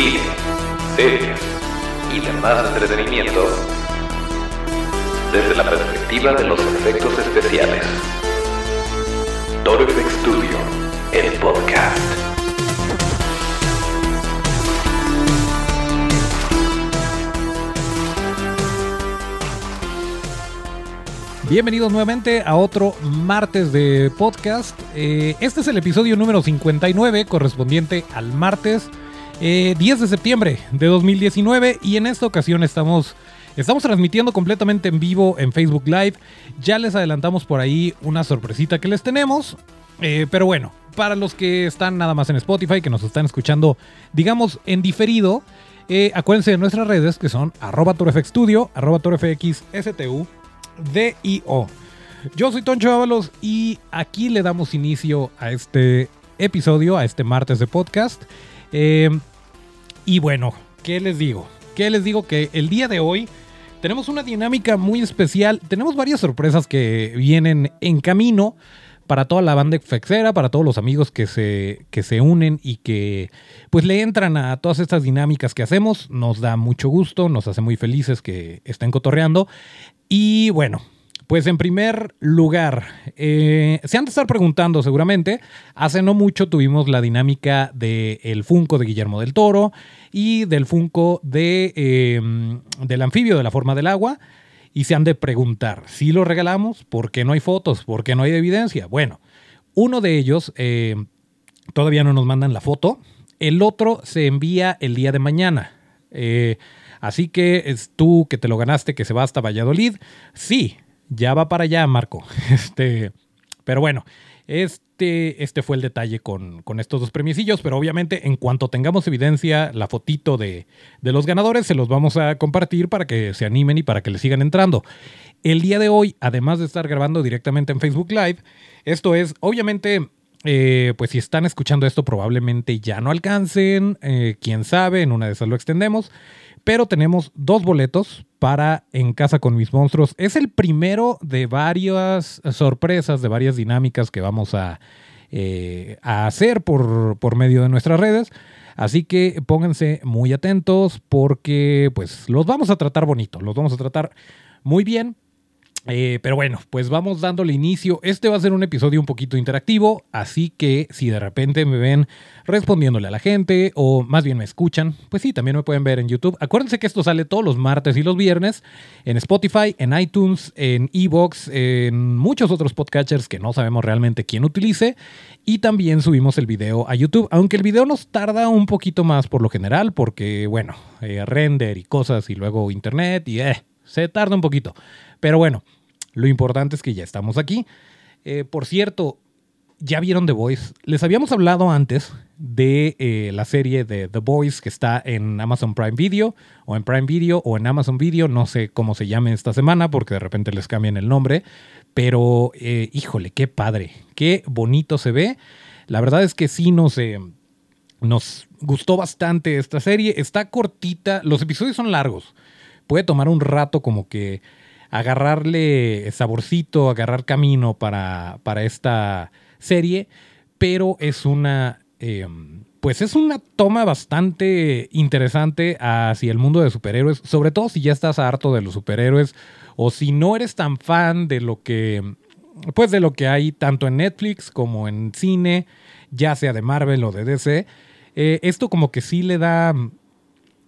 cine, series y demás entretenimiento desde la perspectiva de los efectos especiales. Toro Studio, el podcast. Bienvenidos nuevamente a otro martes de podcast. Eh, este es el episodio número 59 correspondiente al martes eh, 10 de septiembre de 2019 y en esta ocasión estamos, estamos transmitiendo completamente en vivo en Facebook Live. Ya les adelantamos por ahí una sorpresita que les tenemos, eh, pero bueno, para los que están nada más en Spotify, que nos están escuchando, digamos, en diferido, eh, acuérdense de nuestras redes que son arroba torfxstudio, arroba torfxstu. Yo soy Toncho Ábalos y aquí le damos inicio a este episodio, a este martes de podcast. Eh, y bueno, ¿qué les digo? ¿Qué les digo? Que el día de hoy tenemos una dinámica muy especial. Tenemos varias sorpresas que vienen en camino para toda la banda fexera, para todos los amigos que se, que se unen y que pues le entran a todas estas dinámicas que hacemos. Nos da mucho gusto, nos hace muy felices que estén cotorreando. Y bueno, pues en primer lugar, eh, se han de estar preguntando seguramente, hace no mucho tuvimos la dinámica del Funko de Guillermo del Toro y del Funko de, eh, del anfibio de la forma del agua. Y se han de preguntar, si lo regalamos, ¿por qué no hay fotos? ¿Por qué no hay evidencia? Bueno, uno de ellos eh, todavía no nos mandan la foto, el otro se envía el día de mañana. así que es tú que te lo ganaste, que se va hasta Valladolid, sí, ya va para allá, Marco. Este, pero bueno, este, este fue el detalle con, con, estos dos premiecillos, pero obviamente en cuanto tengamos evidencia, la fotito de, de los ganadores, se los vamos a compartir para que se animen y para que le sigan entrando. El día de hoy, además de estar grabando directamente en Facebook Live, esto es, obviamente, eh, pues si están escuchando esto probablemente ya no alcancen, eh, quién sabe, en una de esas lo extendemos, pero tenemos dos boletos para En Casa con mis monstruos. Es el primero de varias sorpresas, de varias dinámicas que vamos a, eh, a hacer por, por medio de nuestras redes. Así que pónganse muy atentos porque pues los vamos a tratar bonito, los vamos a tratar muy bien. Eh, pero bueno, pues vamos dándole inicio. Este va a ser un episodio un poquito interactivo, así que si de repente me ven respondiéndole a la gente o más bien me escuchan, pues sí, también me pueden ver en YouTube. Acuérdense que esto sale todos los martes y los viernes en Spotify, en iTunes, en Evox, en muchos otros podcatchers que no sabemos realmente quién utilice. Y también subimos el video a YouTube, aunque el video nos tarda un poquito más por lo general, porque bueno, eh, render y cosas y luego internet y eh, se tarda un poquito. Pero bueno, lo importante es que ya estamos aquí. Eh, por cierto, ya vieron The Voice. Les habíamos hablado antes de eh, la serie de The Voice que está en Amazon Prime Video o en Prime Video o en Amazon Video. No sé cómo se llame esta semana porque de repente les cambian el nombre. Pero eh, híjole, qué padre, qué bonito se ve. La verdad es que sí nos, nos gustó bastante esta serie. Está cortita, los episodios son largos. Puede tomar un rato como que agarrarle saborcito, agarrar camino para, para esta serie, pero es una... Em, pues es una toma bastante interesante hacia el mundo de superhéroes, sobre todo si ya estás harto de los superhéroes o si no eres tan fan de lo que pues de lo que hay tanto en Netflix como en cine, ya sea de Marvel o de DC. Eh, esto como que sí le da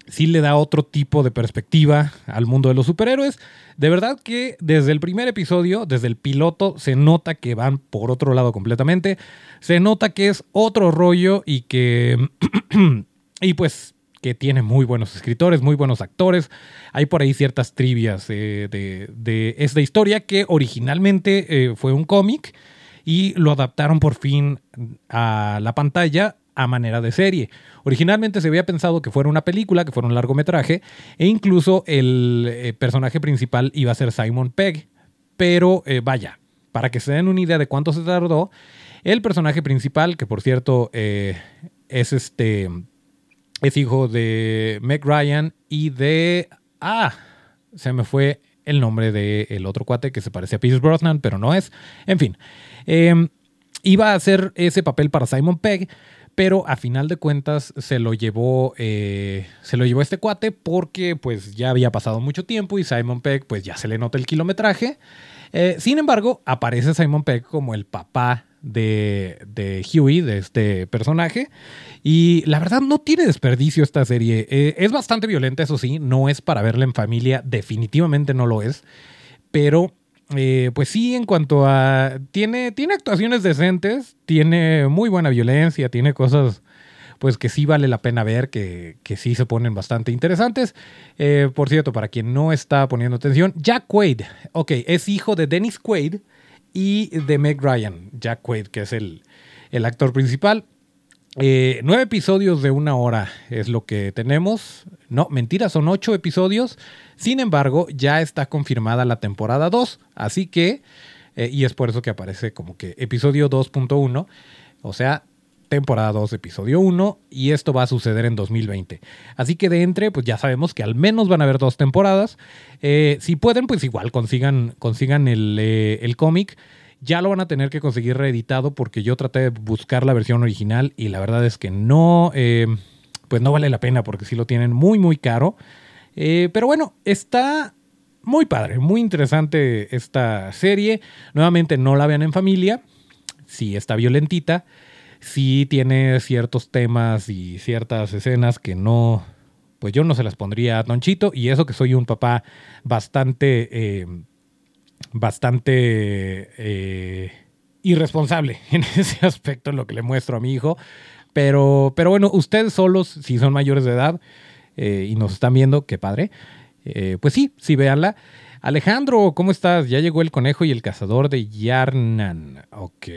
sí le da otro tipo de perspectiva al mundo de los superhéroes. De verdad que desde el primer episodio, desde el piloto, se nota que van por otro lado completamente. Se nota que es otro rollo y que... y pues que tiene muy buenos escritores, muy buenos actores. Hay por ahí ciertas trivias de, esta historia que originalmente eh, fue un cómic y lo adaptaron por fin a la pantalla a manera de serie. Originalmente se había pensado que fuera una película, que fuera un largometraje, e incluso el eh, personaje principal iba a ser Simon Pegg. Pero eh, vaya, para que se den una idea de cuánto se tardó, el personaje principal, que por cierto eh, es este. es hijo de Meg Ryan y de. Ah, se me fue el nombre del otro cuate que se parece a Pierce Brosnan, pero no es. En fin. iba a hacer ese papel para Simon Pegg, pero a final de cuentas se lo llevó, eh, se lo llevó este cuate porque pues ya había pasado mucho tiempo y Simon Pegg pues ya se le nota el kilometraje. Eh, sin embargo, aparece Simon Pegg como el papá de, de, Huey, de este personaje. Y la verdad no tiene desperdicio esta serie. Eh, es bastante violenta, eso sí, no es para verla en familia, definitivamente no lo es. Pero eh, pues sí, en cuanto a... Tiene, tiene actuaciones decentes, tiene muy buena violencia, tiene cosas pues que sí vale la pena ver, que, que sí se ponen bastante interesantes. Eh, por cierto, para quien no está poniendo atención, Jack Quaid, ok, es hijo de Dennis Quaid y de Meg Ryan, Jack Quaid, que es el, el actor principal. Eh, nueve episodios de una hora es lo que tenemos. No, mentira, son ocho episodios. Sin embargo, ya está confirmada la temporada 2. Así que, eh, y es por eso que aparece como que episodio 2.1. O sea, temporada 2, episodio 1, y esto va a suceder en 2020. Así que de entre, pues ya sabemos que al menos van a haber dos temporadas. Eh, si pueden, pues igual consigan, consigan el, eh, el cómic. Ya lo van a tener que conseguir reeditado porque yo traté de buscar la versión original y la verdad es que no, eh, pues no vale la pena porque sí lo tienen muy, muy caro. pero bueno, está muy padre, muy interesante esta serie. Nuevamente no la vean en familia, sí está violentita sí tiene ciertos temas y ciertas escenas que no, pues yo no se las pondría a Tonchito y eso que soy un papá bastante, eh, bastante eh, irresponsable en ese aspecto lo que le muestro a mi hijo. Pero, pero bueno, ustedes solos, si son mayores de edad eh, y nos están viendo, qué padre. pues sí, sí, véanla. Alejandro, ¿cómo estás? Ya llegó el conejo y el cazador de Yarnan. Ok.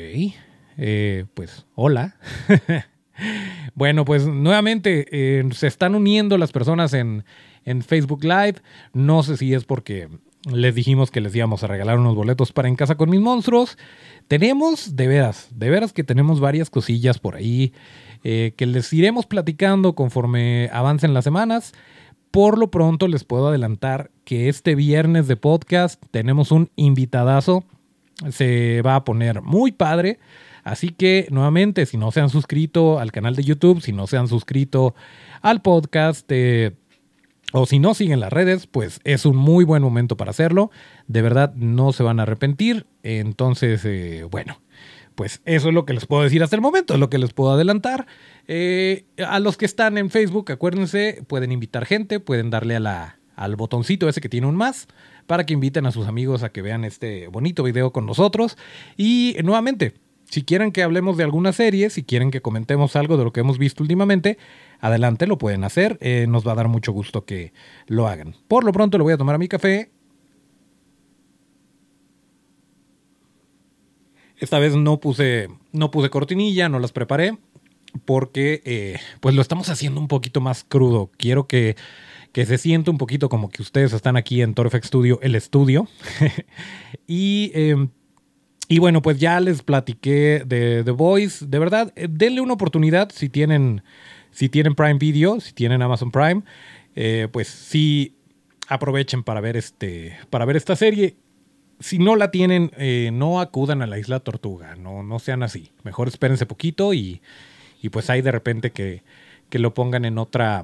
Eh, pues hola. bueno, pues nuevamente eh, se están uniendo las personas en, en, Facebook Live. No sé si es porque les dijimos que les íbamos a regalar unos boletos para En Casa con mis monstruos. Tenemos, de veras, de veras que tenemos varias cosillas por ahí eh, que les iremos platicando conforme avancen las semanas. Por lo pronto les puedo adelantar que este viernes de podcast tenemos un invitadazo. Se va a poner muy padre. Así que nuevamente, si no se han suscrito al canal de YouTube, si no se han suscrito al podcast, eh, o si no siguen las redes, pues es un muy buen momento para hacerlo. De verdad, no se van a arrepentir. Entonces, eh, bueno, pues eso es lo que les puedo decir hasta el momento, es lo que les puedo adelantar. Eh, a los que están en Facebook, acuérdense, pueden invitar gente, pueden darle a la, al botoncito ese que tiene un más para que inviten a sus amigos a que vean este bonito video con nosotros. Y nuevamente, si quieren que hablemos de alguna serie, si quieren que comentemos algo de lo que hemos visto últimamente, adelante, lo pueden hacer. Eh, nos va a dar mucho gusto que lo hagan. Por lo pronto le voy a tomar a mi café. Esta vez no puse, no puse cortinilla, no las preparé, porque eh, pues lo estamos haciendo un poquito más crudo. Quiero que, que se sienta un poquito como que ustedes están aquí en Torfex Studio, el estudio. y em, y bueno, pues ya les platiqué de The Voice. De verdad, eh, denle una oportunidad si tienen, si tienen Prime Video, si tienen Amazon Prime. Eh, pues sí, aprovechen para ver, este, para ver esta serie. Si no la tienen, eh, no acudan a la isla Tortuga, no, no sean así. Mejor espérense poquito y, y pues ahí de repente que, que lo pongan en otra,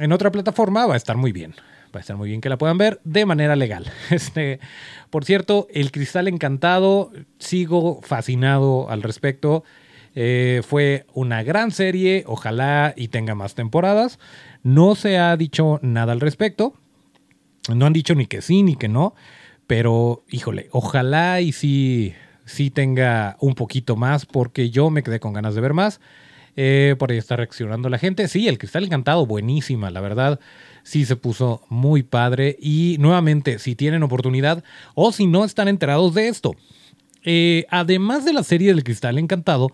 en otra plataforma va a estar muy bien va a estar muy bien que la puedan ver de manera legal. Este, por cierto, El Cristal Encantado, sigo fascinado al respecto. Eh, fue una gran serie, ojalá y tenga más temporadas. No se ha dicho nada al respecto. No han dicho ni que sí ni que no. Pero, híjole, ojalá y sí, sí tenga un poquito más porque yo me quedé con ganas de ver más. Eh, por ahí está reaccionando la gente. Sí, el Cristal Encantado, buenísima, la verdad sí se puso muy padre. Y nuevamente, si tienen oportunidad o si no están enterados de esto, eh, además de la serie del Cristal Encantado,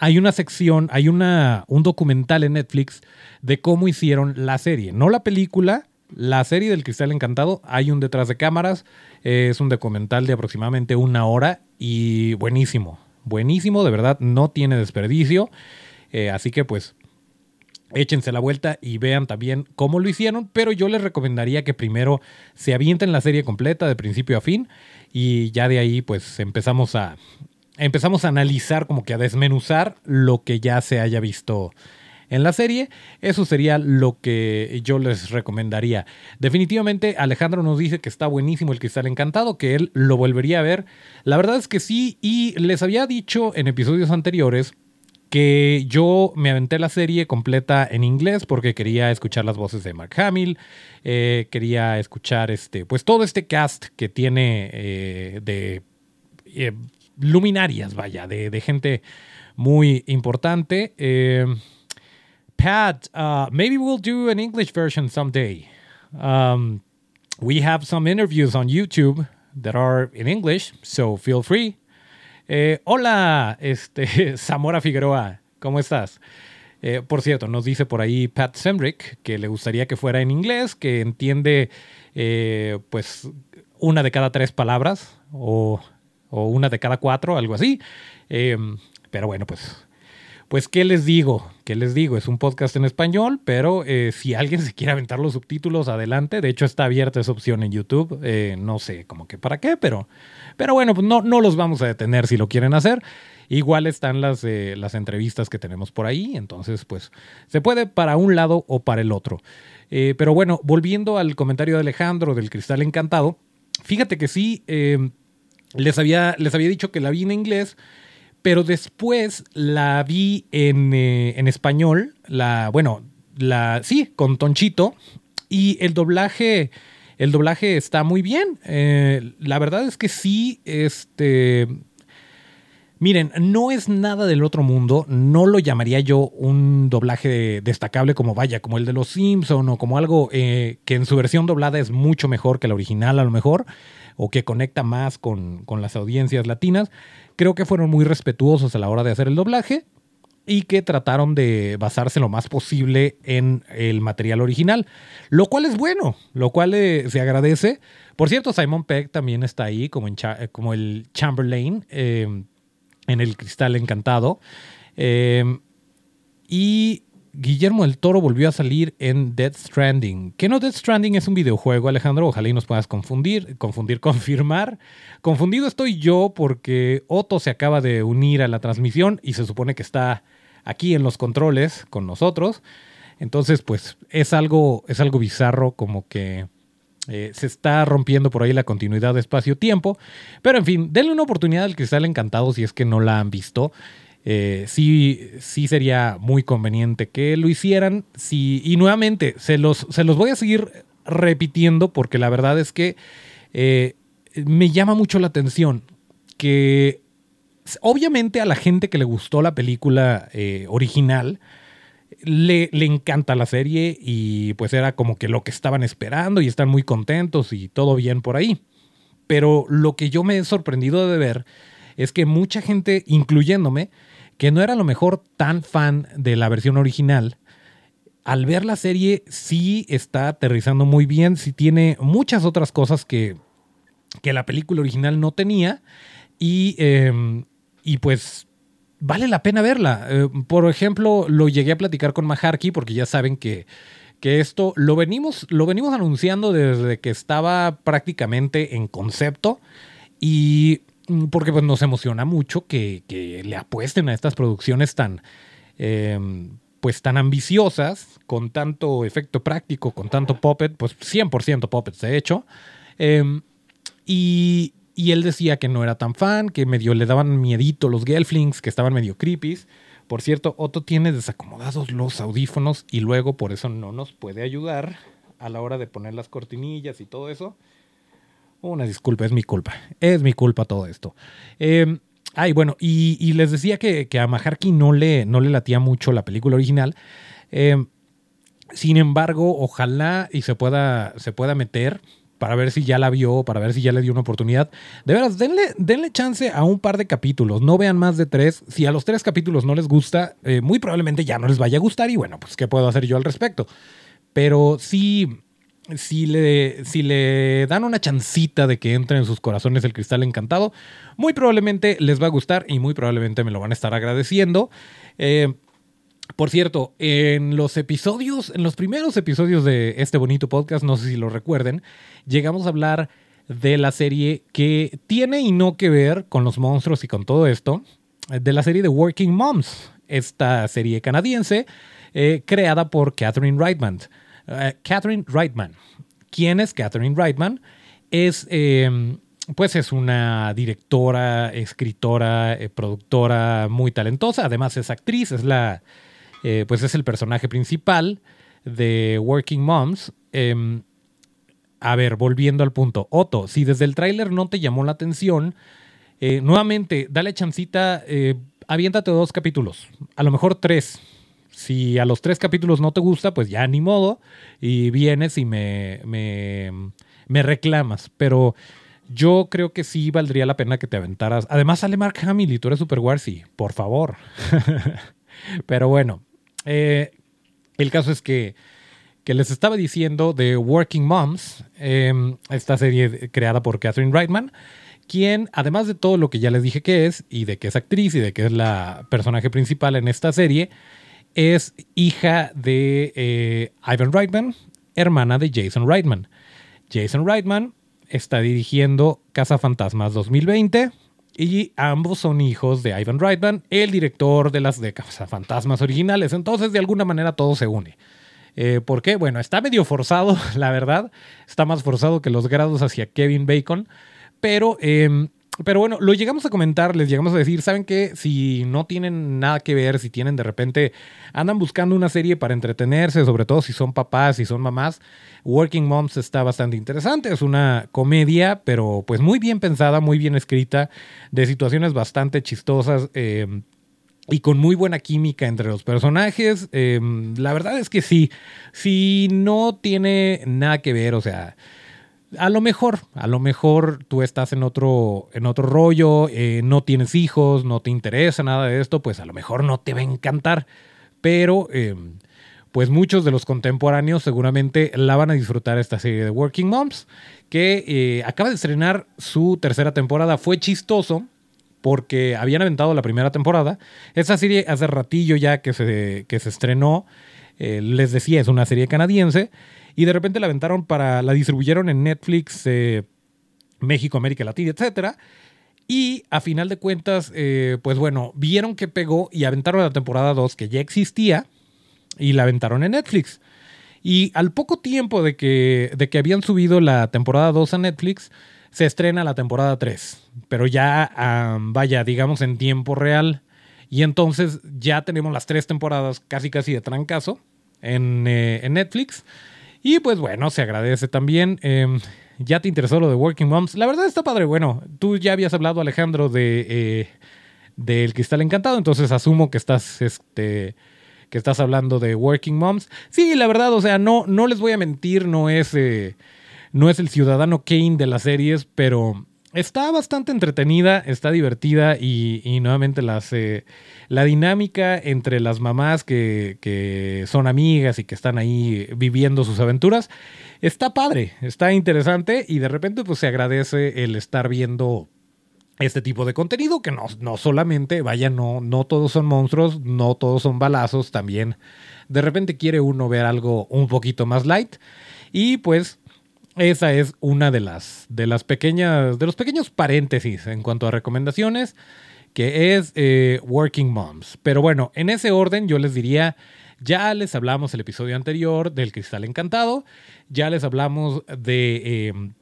hay una sección, hay una, un documental en Netflix de cómo hicieron la serie. No la película, la serie del Cristal Encantado. Hay un detrás de cámaras. Eh, es un documental de aproximadamente una hora y buenísimo. Buenísimo, de verdad, no tiene desperdicio. Eh, así que pues échense la vuelta y vean también cómo lo hicieron, pero yo les recomendaría que primero se avienten la serie completa de principio a fin y ya de ahí pues empezamos a, empezamos a analizar, como que a desmenuzar lo que ya se haya visto en la serie. Eso sería lo que yo les recomendaría. Definitivamente Alejandro nos dice que está buenísimo el Cristal Encantado, que él lo volvería a ver. La verdad es que sí, y les había dicho en episodios anteriores que yo me aventé la serie completa en inglés porque quería escuchar las voces de Mark Hamill, eh, quería escuchar este, pues todo este cast que tiene eh, de eh, luminarias, vaya, de, gente muy importante. Pat, uh, maybe we'll do an English version someday. Um, we have some interviews on YouTube that are in English, so feel free. Eh, hola, este, Zamora Figueroa, ¿cómo estás? Eh, por cierto, nos dice por ahí Pat Semrick que le gustaría que fuera en inglés, que entiende eh, pues una de cada tres palabras o, o, una de cada cuatro, algo así. pero bueno, pues pues, ¿qué les digo? ¿Qué les digo? Es un podcast en español, pero eh, si alguien se quiere aventar los subtítulos, adelante. De hecho, está abierta esa opción en YouTube. Eh, no sé como que para qué, pero, pero bueno, pues no, no los vamos a detener si lo quieren hacer. Igual están las, eh, las entrevistas que tenemos por ahí, entonces pues se puede para un lado o para el otro. pero bueno, volviendo al comentario de Alejandro del Cristal Encantado, fíjate que sí, les, había, les había dicho que la vi en inglés, pero después la vi en, eh, en español, la, bueno, la, sí, con Tonchito, y el doblaje, el doblaje está muy bien. Eh, la verdad es que sí, este... Miren, no es nada del otro mundo, no lo llamaría yo un doblaje destacable como vaya, como el de los Simpson o como algo eh, que en su versión doblada es mucho mejor que la original a lo mejor, o que conecta más con, con las audiencias latinas creo que fueron muy respetuosos a la hora de hacer el doblaje y que trataron de basarse lo más posible en el material original, lo cual es bueno, lo cual eh, se agradece. Por cierto, Simon Peck también está ahí como, en como el Chamberlain eh, en el Cristal Encantado. y Guillermo del Toro volvió a salir en Death Stranding. ¿Qué no Death Stranding es un videojuego, Alejandro? Ojalá y nos puedas confundir, confundir, confirmar. Confundido estoy yo porque Otto se acaba de unir a la transmisión y se supone que está aquí en los controles con nosotros. Entonces, pues es algo, es algo bizarro, como que eh, se está rompiendo por ahí la continuidad de espacio-tiempo. Pero en fin, denle una oportunidad al Cristal Encantado si es que no la han visto. Eh, sí, sí sería muy conveniente que lo hicieran. y nuevamente, se los, se los voy a seguir repitiendo porque la verdad es que eh, me llama mucho la atención que obviamente a la gente que le gustó la película original, le, le, encanta la serie y pues era como que lo que estaban esperando y están muy contentos y todo bien por ahí. Pero lo que yo me he sorprendido de ver es que mucha gente, incluyéndome, que no era a lo mejor tan fan de la versión original, al ver la serie sí está aterrizando muy bien, sí tiene muchas otras cosas que, que la película original no tenía y, em, y pues vale la pena verla. Eh, por ejemplo, lo llegué a platicar con Maharki porque ya saben que, que esto lo venimos, lo venimos anunciando desde que estaba prácticamente en concepto y Mm, porque pues, nos emociona mucho que, le apuesten a estas producciones tan, em, pues, tan ambiciosas, con tanto efecto práctico, con tanto puppet, pues 100% puppets de hecho. Em, y, él decía que no era tan fan, que medio le daban miedito los Gelflings, que estaban medio creepy. Por cierto, Otto tiene desacomodados los audífonos y luego por eso no nos puede ayudar a la hora de poner las cortinillas y todo eso. Una disculpa, es mi culpa. Es mi culpa todo esto. Eh, ay, bueno, y, les decía que, a Maharki no le, no le latía mucho la película original. Eh, sin embargo, ojalá y se pueda, se pueda meter para ver si ya la vio, para ver si ya le dio una oportunidad. De veras, denle, denle chance a un par de capítulos, no vean más de tres. Si a los tres capítulos no les gusta, eh, muy probablemente ya no les vaya a gustar y bueno, pues ¿qué puedo hacer yo al respecto? Pero si le, si le dan una chancita de que entre en sus corazones el cristal encantado, muy probablemente les va a gustar y muy probablemente me lo van a estar agradeciendo. Eh, por cierto, en los episodios, en los primeros episodios de este bonito podcast, no sé si lo recuerden, llegamos a hablar de la serie que tiene y no que ver con los monstruos y con todo esto, de la serie de Working Moms, esta serie canadiense eh, creada por Catherine Reitman. Eh, Catherine Reitman. ¿Quién es Catherine Reitman? Es, em, pues es una directora, escritora, eh, productora muy talentosa. Además es actriz, es la, pues es el personaje principal de Working Moms. Em, a ver, volviendo al punto. Otto, si desde el tráiler no te llamó la atención, eh, nuevamente, dale chancita, eh, aviéntate dos capítulos, a lo mejor tres. Si a los tres capítulos no te gusta, pues ya ni modo, y vienes y me, me, me reclamas. Pero yo creo que sí valdría la pena que te aventaras. Además sale Mark Hamill y tú eres Super Warsy, por favor. Pero bueno, eh, el caso es que que les estaba diciendo de Working Moms, em, esta serie creada por Catherine Reitman, quien, además de todo lo que ya les dije que es, y de que es actriz y de que es la personaje principal en esta serie, es hija de eh, Ivan Reitman, hermana de Jason Reitman. Jason Reitman está dirigiendo Casa Fantasmas 2020 y ambos son hijos de Ivan Reitman, el director de las de Fantasmas originales. Entonces, de alguna manera, todo se une. Eh, ¿Por qué? Bueno, está medio forzado, la verdad. Está más forzado que los grados hacia Kevin Bacon. Pero, em, pero bueno, lo llegamos a comentar, les llegamos a decir, ¿saben qué? Si no tienen nada que ver, si tienen de repente, andan buscando una serie para entretenerse, sobre todo si son papás, si son mamás, Working Moms está bastante interesante. Es una comedia, pero pues muy bien pensada, muy bien escrita, de situaciones bastante chistosas. Eh, y con muy buena química entre los personajes. Em, la verdad es que sí, si no tiene nada que ver, o sea, a lo mejor, a lo mejor tú estás en otro, en otro rollo, eh, no tienes hijos, no te interesa nada de esto, pues a lo mejor no te va a encantar, pero em, pues muchos de los contemporáneos seguramente la van a disfrutar esta serie de Working Moms, que eh, acaba de estrenar su tercera temporada, fue chistoso porque habían aventado la primera temporada. Esa serie hace ratillo ya que se, que se estrenó, eh, les decía, es una serie canadiense, y de repente la aventaron para, la distribuyeron en Netflix, eh, México, América Latina, etc. Y a final de cuentas, eh, pues bueno, vieron que pegó y aventaron la temporada 2 que ya existía y la aventaron en Netflix. Y al poco tiempo de que, de que habían subido la temporada 2 a Netflix, se estrena la temporada 3, pero ya, vaya, digamos en tiempo real. Y entonces ya tenemos las tres temporadas casi casi de trancazo en, eh, Netflix. Y pues bueno, se agradece también. Em, ya te interesó lo de Working Moms. La verdad está padre. Bueno, tú ya habías hablado, Alejandro, de eh, del Cristal Encantado, entonces asumo que estás, este, que estás hablando de Working Moms. Sí, la verdad, o sea, no, no les voy a mentir, no es... Eh, no es el ciudadano Kane de las series, pero está bastante entretenida, está divertida y, nuevamente las, la dinámica entre las mamás que, que, son amigas y que están ahí viviendo sus aventuras está padre, está interesante y de repente pues se agradece el estar viendo este tipo de contenido que no, no solamente, vaya, no, no todos son monstruos, no todos son balazos, también de repente quiere uno ver algo un poquito más light y pues esa es una de las, de las pequeñas, de los pequeños paréntesis en cuanto a recomendaciones, que es eh, Working Moms. Pero bueno, en ese orden yo les diría, ya les hablamos el episodio anterior del Cristal Encantado, ya les hablamos de, em,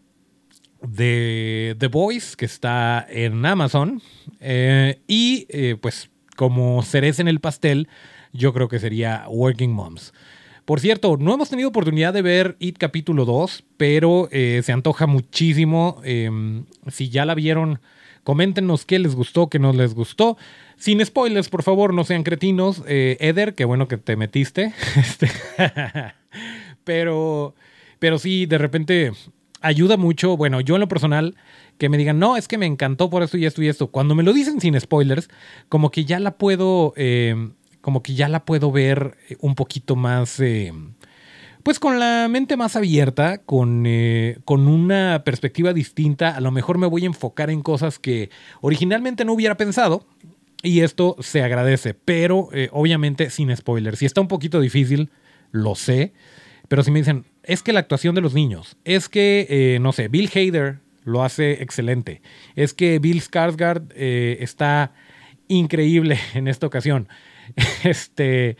de The Voice, que está en Amazon, eh, y eh, pues como cereza en el pastel, yo creo que sería Working Moms. Por cierto, no hemos tenido oportunidad de ver It capítulo 2, pero eh, se antoja muchísimo. Em, si ya la vieron, coméntenos qué les gustó, qué no les gustó. Sin spoilers, por favor, no sean cretinos. Eh, Eder, qué bueno que te metiste. Este, pero, pero sí, de repente ayuda mucho. Bueno, yo en lo personal, que me digan, no, es que me encantó por esto y esto y esto. Cuando me lo dicen sin spoilers, como que ya la puedo em, como que ya la puedo ver eh, un poquito más, eh, pues con la mente más abierta, con, eh, con una perspectiva distinta. A lo mejor me voy a enfocar en cosas que originalmente no hubiera pensado. Y esto se agradece, pero obviamente sin spoilers. Si está un poquito difícil, lo sé. Pero si me dicen, es que la actuación de los niños, es que, no sé, Bill Hader lo hace excelente. Es que Bill Skarsgård está increíble en esta ocasión. Este,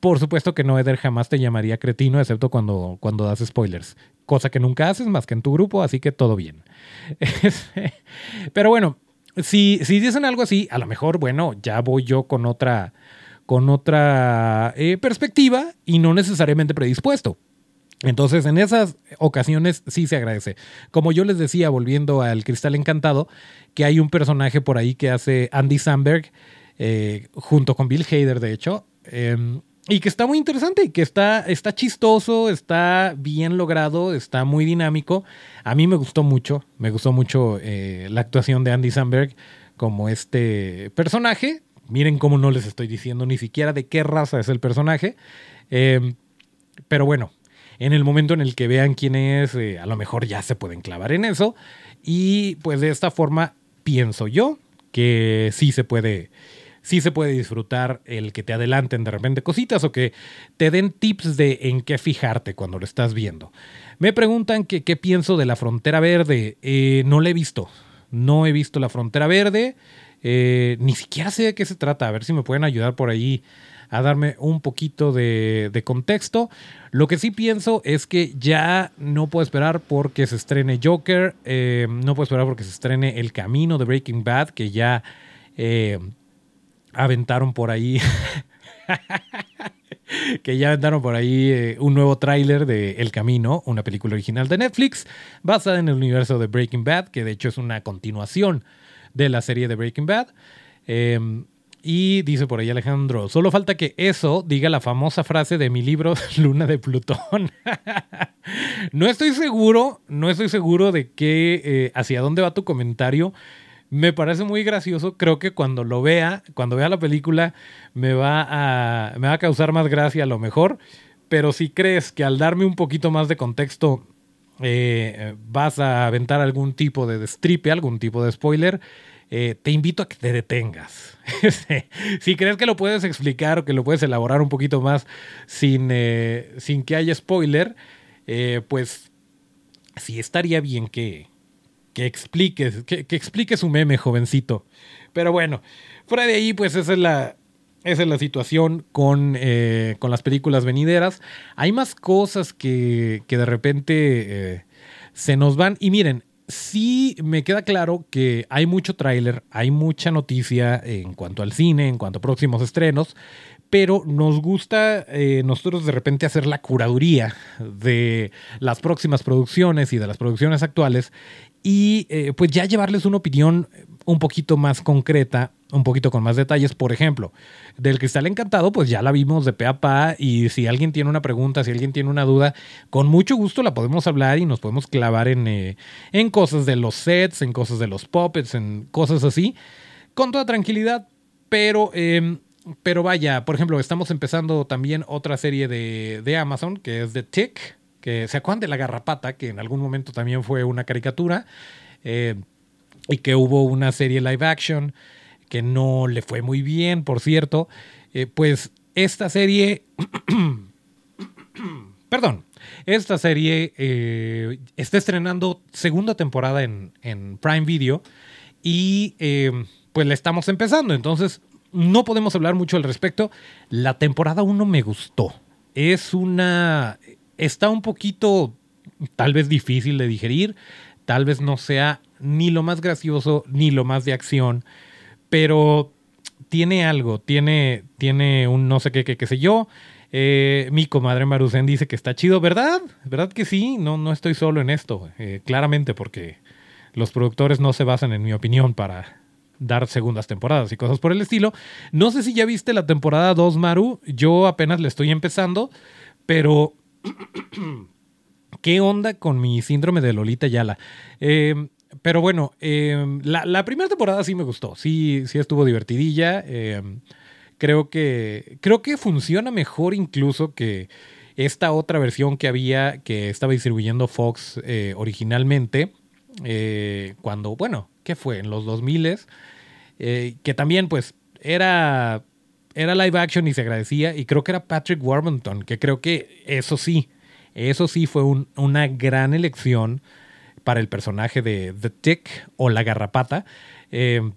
por supuesto que no, Eder jamás te llamaría cretino, excepto cuando, cuando das spoilers. Cosa que nunca haces más que en tu grupo, así que todo bien. Pero bueno, si, si dicen algo así, a lo mejor, bueno, ya voy yo con otra, con otra eh, perspectiva y no necesariamente predispuesto. Entonces, en esas ocasiones sí se agradece. Como yo les decía, volviendo al Cristal Encantado, que hay un personaje por ahí que hace Andy Samberg, eh, junto con Bill Hader, de hecho, em, y que está muy interesante y que está, está chistoso, está bien logrado, está muy dinámico. A mí me gustó mucho, me gustó mucho eh, la actuación de Andy Samberg como este personaje. Miren cómo no les estoy diciendo ni siquiera de qué raza es el personaje. Em, pero bueno, en el momento en el que vean quién es, eh, a lo mejor ya se pueden clavar en eso. Y pues de esta forma pienso yo que sí se puede, sí se puede disfrutar el que te adelanten de repente cositas o que te den tips de en qué fijarte cuando lo estás viendo. Me preguntan qué pienso de la frontera verde. Eh, no la he visto. No he visto la frontera verde. Eh, ni siquiera sé de qué se trata. A ver si me pueden ayudar por ahí a darme un poquito de, contexto. Lo que sí pienso es que ya no puedo esperar porque se estrene Joker, eh, no puedo esperar porque se estrene El Camino de Breaking Bad, que ya aventaron por ahí. que ya aventaron por ahí eh, un nuevo tráiler de El Camino, una película original de Netflix, basada en el universo de Breaking Bad, que de hecho es una continuación de la serie de Breaking Bad. Y dice por ahí Alejandro, solo falta que eso diga la famosa frase de mi libro Luna de Plutón. no estoy seguro, no estoy seguro de qué, eh, hacia dónde va tu comentario. Me parece muy gracioso. Creo que cuando lo vea, cuando vea la película, me va a, me va a causar más gracia a lo mejor. Pero si crees que al darme un poquito más de contexto eh, vas a aventar algún tipo de destripe, algún tipo de spoiler, eh, te invito a que te detengas. si crees que lo puedes explicar o que lo puedes elaborar un poquito más sin, eh, sin que haya spoiler, pues sí estaría bien que, que expliques, que, un meme, jovencito. Pero bueno, fuera de ahí, pues esa es la, esa es la situación con, con, las películas venideras. Hay más cosas que, que de repente se nos van. Y miren, sí me queda claro que hay mucho tráiler, hay mucha noticia en cuanto al cine, en cuanto a próximos estrenos, pero nos gusta eh, nosotros de repente hacer la curaduría de las próximas producciones y de las producciones actuales y eh, pues ya llevarles una opinión un poquito más concreta, un poquito con más detalles. Por ejemplo, del Cristal Encantado, pues ya la vimos de pe a pa y si alguien tiene una pregunta, si alguien tiene una duda, con mucho gusto la podemos hablar y nos podemos clavar en, eh, en cosas de los sets, en cosas de los puppets, en cosas así, con toda tranquilidad, pero... Em, pero vaya, por ejemplo, estamos empezando también otra serie de, de Amazon, que es The Tick, que se acuerdan de la garrapata, que en algún momento también fue una caricatura, eh, y que hubo una serie live action que no le fue muy bien, por cierto. Eh, pues esta serie, perdón, esta serie eh, está estrenando segunda temporada en, en Prime Video y pues la estamos empezando, entonces no podemos hablar mucho al respecto. La temporada 1 me gustó. Es una está un poquito, tal vez difícil de digerir, tal vez no sea ni lo más gracioso ni lo más de acción, pero tiene algo, tiene, tiene un no sé qué, qué, sé yo. Eh, mi comadre Marusen dice que está chido, ¿verdad? ¿Verdad que sí? No, no estoy solo en esto, eh, claramente porque los productores no se basan en mi opinión para dar segundas temporadas y cosas por el estilo. No sé si ya viste la temporada 2, Maru, yo apenas le estoy empezando, pero ¿Qué onda con mi síndrome de Lolita Yala? Eh, pero bueno, eh, la, primera temporada sí me gustó, sí, sí estuvo divertidilla. Eh, creo, que, creo que funciona mejor incluso que esta otra versión que había que estaba distribuyendo Fox originalmente. cuando, bueno, ¿qué fue? En los 2000 que también pues era era live action y se agradecía. Y creo que era Patrick Warburton, que creo que eso sí, eso sí fue una gran elección para el personaje de The Tick o la garrapata. Eh,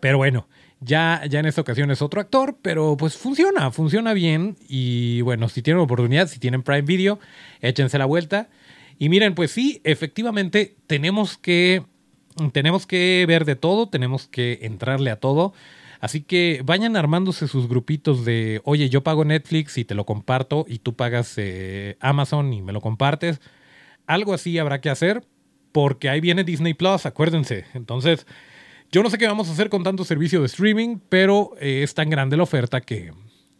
pero bueno, ya, ya en esta ocasión es otro actor, pero pues funciona, funciona bien. Y bueno, si tienen oportunidad, si tienen Prime Video, échense la vuelta. Y miren, pues sí, efectivamente tenemos que, tenemos que ver de todo, tenemos que entrarle a todo. Así que vayan armándose sus grupitos de, oye, yo pago Netflix y te lo comparto y tú pagas eh, Amazon y me lo compartes. Algo así habrá que hacer porque ahí viene Disney Plus, acuérdense. Entonces, yo no sé qué vamos a hacer con tanto servicio de streaming, pero eh, es tan grande la oferta que,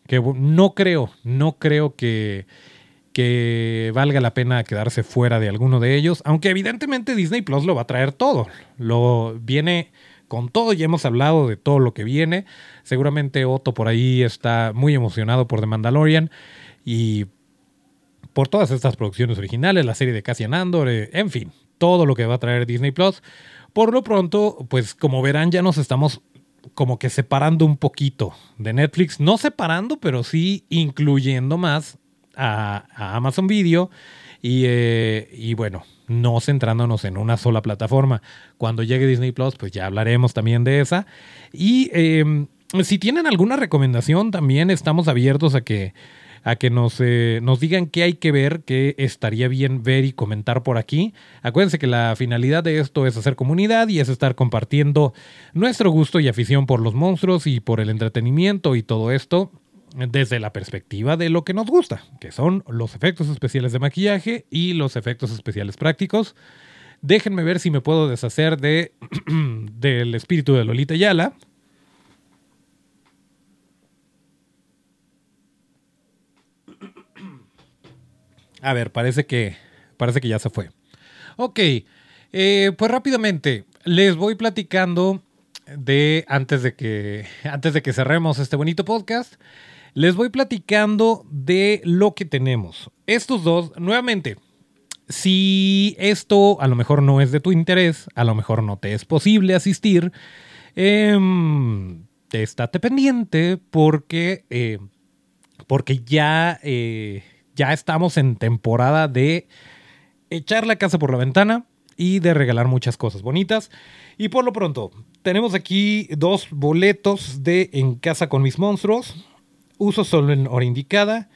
que no creo, no creo que, que valga la pena quedarse fuera de alguno de ellos, aunque evidentemente Disney Plus lo va a traer todo. Lo viene con todo, ya hemos hablado de todo lo que viene. Seguramente Otto por ahí está muy emocionado por The Mandalorian y por todas estas producciones originales, la serie de Cassian Andor, eh, en fin, todo lo que va a traer Disney Plus. Por lo pronto, pues como verán, ya nos estamos como que separando un poquito de Netflix. No separando, pero sí incluyendo más a, Amazon Video. Y, eh, y, bueno, no centrándonos en una sola plataforma. Cuando llegue Disney Plus, pues ya hablaremos también de esa. Y eh, si tienen alguna recomendación, también estamos abiertos a que a que nos, eh, nos digan qué hay que ver, qué estaría bien ver y comentar por aquí. Acuérdense que la finalidad de esto es hacer comunidad y es estar compartiendo nuestro gusto y afición por los monstruos y por el entretenimiento y todo esto desde la perspectiva de lo que nos gusta, que son los efectos especiales de maquillaje y los efectos especiales prácticos. Déjenme ver si me puedo deshacer de del espíritu de Lolita Yala. A ver, parece que, parece que ya se fue. Ok, eh, pues rápidamente les voy platicando de antes de que antes de que cerremos este bonito podcast, les voy platicando de lo que tenemos. Estos dos, nuevamente, si esto a lo mejor no es de tu interés, a lo mejor no te es posible asistir, eh, estate pendiente porque, eh, porque ya eh, ya estamos en temporada de echar la casa por la ventana y de regalar muchas cosas bonitas. Y por lo pronto, tenemos aquí dos boletos de En casa con mis monstruos. Uso solo en hora indicada.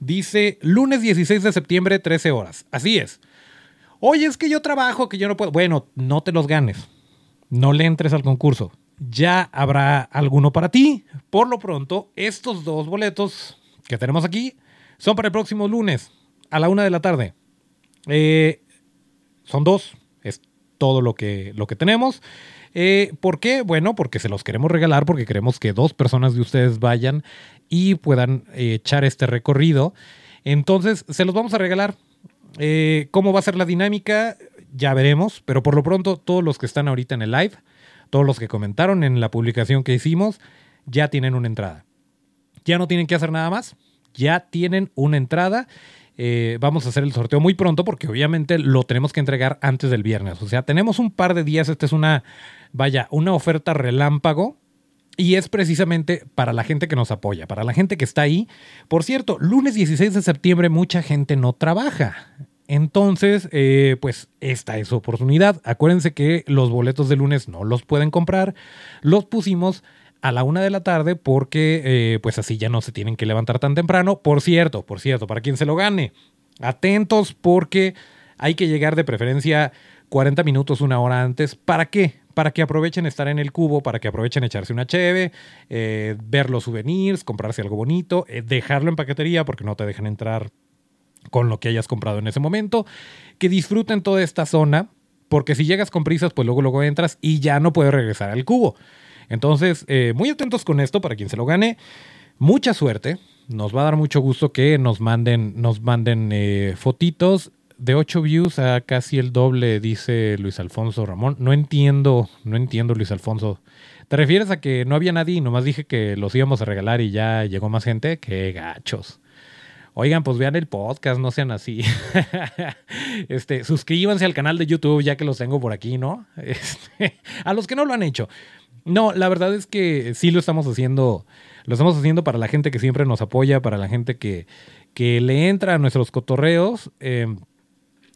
Dice lunes 16 de septiembre, 13 horas. Así es. Oye, es que yo trabajo, que yo no puedo. Bueno, no te los ganes. No le entres al concurso. Ya habrá alguno para ti. Por lo pronto, estos dos boletos que tenemos aquí son para el próximo lunes a la una de la tarde. Eh, son dos, es todo lo que, lo que tenemos. Eh, ¿Por qué? Bueno, porque se los queremos regalar, porque queremos que dos personas de ustedes vayan y puedan eh, echar este recorrido. Entonces, se los vamos a regalar. ¿Cómo va a ser la dinámica? Ya veremos, pero por lo pronto todos los que están ahorita en el live, todos los que comentaron en la publicación que hicimos, ya tienen una entrada. Ya no tienen que hacer nada más ya tienen una entrada. Eh, vamos a hacer el sorteo muy pronto porque obviamente lo tenemos que entregar antes del viernes. O sea, tenemos un par de días. Esta es una, vaya, una oferta relámpago. Y es precisamente para la gente que nos apoya, para la gente que está ahí. Por cierto, lunes 16 de septiembre mucha gente no trabaja. Entonces, eh, pues esta es su oportunidad. Acuérdense que los boletos de lunes no los pueden comprar. Los pusimos a la una de la tarde porque eh, pues así ya no se tienen que levantar tan temprano. Por cierto, por cierto, para quien se lo gane, atentos porque hay que llegar de preferencia 40 minutos, una hora antes. ¿Para qué? Para que aprovechen estar en el cubo, para que aprovechen echarse una cheve, eh, ver los souvenirs, comprarse algo bonito, eh, dejarlo en paquetería porque no te dejan entrar con lo que hayas comprado en ese momento. Que disfruten toda esta zona, porque si llegas con prisas, pues luego, luego entras y ya no puedes regresar al cubo. Entonces, eh, muy atentos con esto para quien se lo gane. Mucha suerte. Nos va a dar mucho gusto que nos manden, nos manden fotitos de 8 views a casi el doble, dice Luis Alfonso Ramón. No entiendo, no entiendo, Luis Alfonso. ¿Te refieres a que no había nadie y nomás dije que los íbamos a regalar y ya llegó más gente? ¡Qué gachos! Oigan, pues vean el podcast, no sean así. este, suscríbanse al canal de YouTube ya que los tengo por aquí, ¿no? Este, a los que no lo han hecho. No, la verdad es que sí lo estamos haciendo. Lo estamos haciendo para la gente que siempre nos apoya, para la gente que, que le entra a nuestros cotorreos. Em,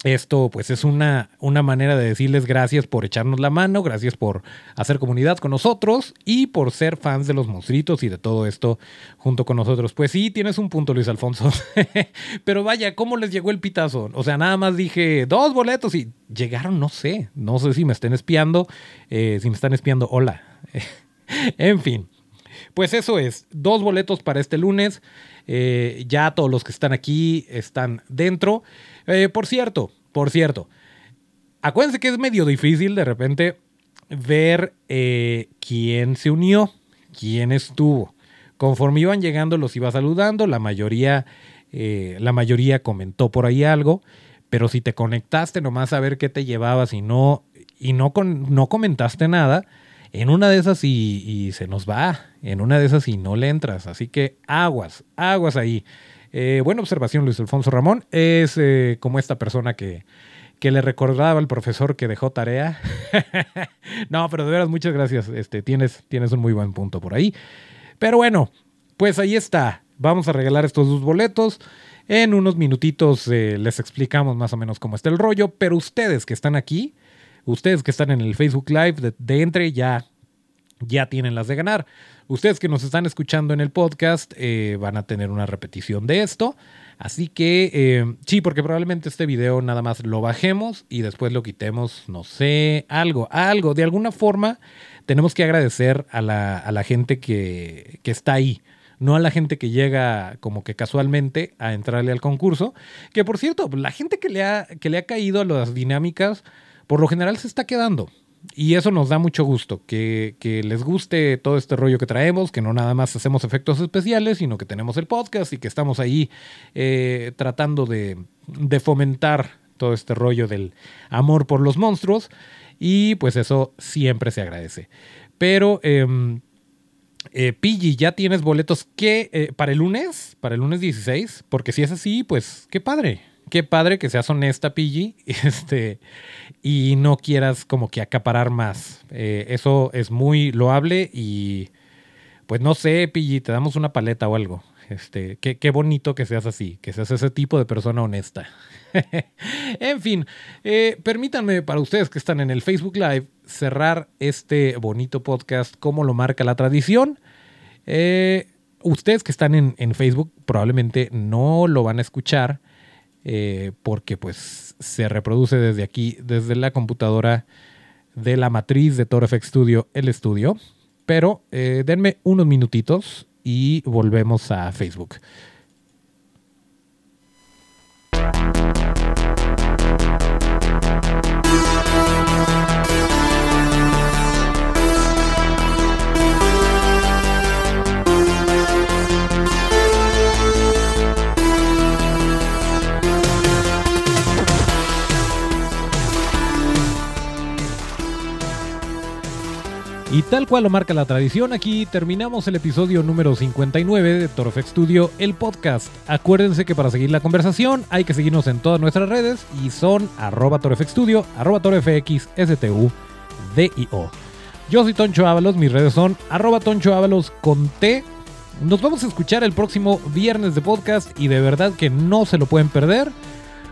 Esto pues es una, una manera de decirles gracias por echarnos la mano, gracias por hacer comunidad con nosotros y por ser fans de los monstruitos y de todo esto junto con nosotros. Pues sí, tienes un punto Luis Alfonso. Pero vaya, ¿cómo les llegó el pitazo? O sea, nada más dije dos boletos y llegaron, no sé, no sé si me estén espiando, eh, si me están espiando, hola. en fin, pues eso es, dos boletos para este lunes. Eh, ya todos los que están aquí están dentro. Eh, por cierto, por cierto, acuérdense que es medio difícil de repente ver eh, quién se unió, quién estuvo. Conforme iban llegando, los iba saludando. La mayoría, la mayoría comentó por ahí algo. Pero si te conectaste nomás a ver qué te llevabas y no, y no, con, no comentaste nada, en una de esas y, se nos va, en una de esas y no le entras. Así que aguas, aguas ahí. Eh, buena observación, Luis Alfonso Ramón. Es eh, como esta persona que, que le recordaba al profesor que dejó tarea. no, pero de veras, muchas gracias. Este, tienes, tienes un muy buen punto por ahí. Pero bueno, pues ahí está. Vamos a regalar estos dos boletos. En unos minutitos eh, les explicamos más o menos cómo está el rollo. Pero ustedes que están aquí, Ustedes que están en el Facebook Live de, entre ya, ya tienen las de ganar. Ustedes que nos están escuchando en el podcast eh, van a tener una repetición de esto. Así que eh, sí, porque probablemente este video nada más lo bajemos y después lo quitemos, no sé, algo, algo. De alguna forma tenemos que agradecer a la, gente que, que está ahí no a la gente que llega como que casualmente a entrarle al concurso. Que por cierto, la gente que le ha, que le ha caído a las dinámicas por lo general se está quedando. Y eso nos da mucho gusto, que, les guste todo este rollo que traemos, que no nada más hacemos efectos especiales, sino que tenemos el podcast y que estamos ahí eh, tratando de, fomentar todo este rollo del amor por los monstruos. Y pues eso siempre se agradece. Pero, eh, eh, ¿ya tienes boletos ¿qué, eh, para el lunes? ¿Para el lunes 16? Porque si es así, pues qué padre qué padre que seas honesta, Pidgey, este, y no quieras como que acaparar más. Eh, eso es muy loable y pues no sé, Pidgey, te damos una paleta o algo. Este, qué, qué, bonito que seas así, que seas ese tipo de persona honesta. en fin, eh, permítanme para ustedes que están en el Facebook Live cerrar este bonito podcast como lo marca la tradición. Eh, ustedes que están en, en Facebook probablemente no lo van a escuchar eh, porque pues se reproduce desde aquí, desde la computadora de la matriz de ToroFX Studio, el estudio. Pero eh, denme unos minutitos y volvemos a Facebook. Y tal cual lo marca la tradición, aquí terminamos el episodio número 59 de Torofx Studio, el podcast. Acuérdense que para seguir la conversación hay que seguirnos en todas nuestras redes y son arroba Torofx Studio, arroba. Yo soy Toncho Ábalos, mis redes son arroba Toncho Ábalos con T. Nos vamos a escuchar el próximo viernes de podcast y de verdad que no se lo pueden perder.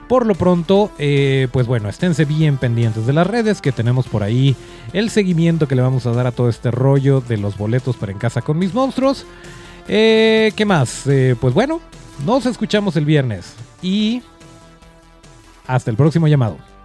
Por lo pronto, eh, pues bueno, esténse bien pendientes de las redes que tenemos por ahí, el seguimiento que le vamos a dar a todo este rollo de los boletos para en casa con mis monstruos. Eh, ¿Qué más? Eh, pues bueno, nos escuchamos el viernes y hasta el próximo llamado.